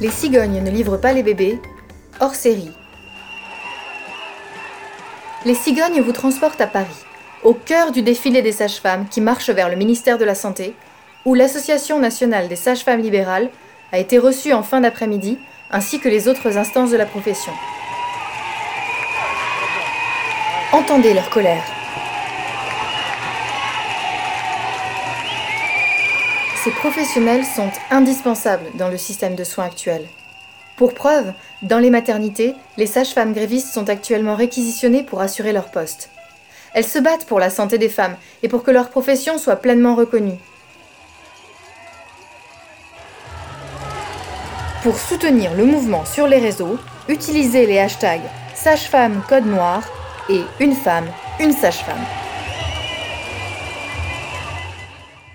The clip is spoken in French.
Les cigognes ne livrent pas les bébés, hors série. Les cigognes vous transportent à Paris, au cœur du défilé des sages-femmes qui marche vers le ministère de la Santé, où l'Association nationale des sages-femmes libérales a été reçue en fin d'après-midi, ainsi que les autres instances de la profession. Entendez leur colère. Ces professionnels sont indispensables dans le système de soins actuel. Pour preuve, dans les maternités, les sages-femmes grévistes sont actuellement réquisitionnées pour assurer leur poste. Elles se battent pour la santé des femmes et pour que leur profession soit pleinement reconnue. Pour soutenir le mouvement sur les réseaux, utilisez les hashtags sage-femme code noir et une femme, une sage-femme.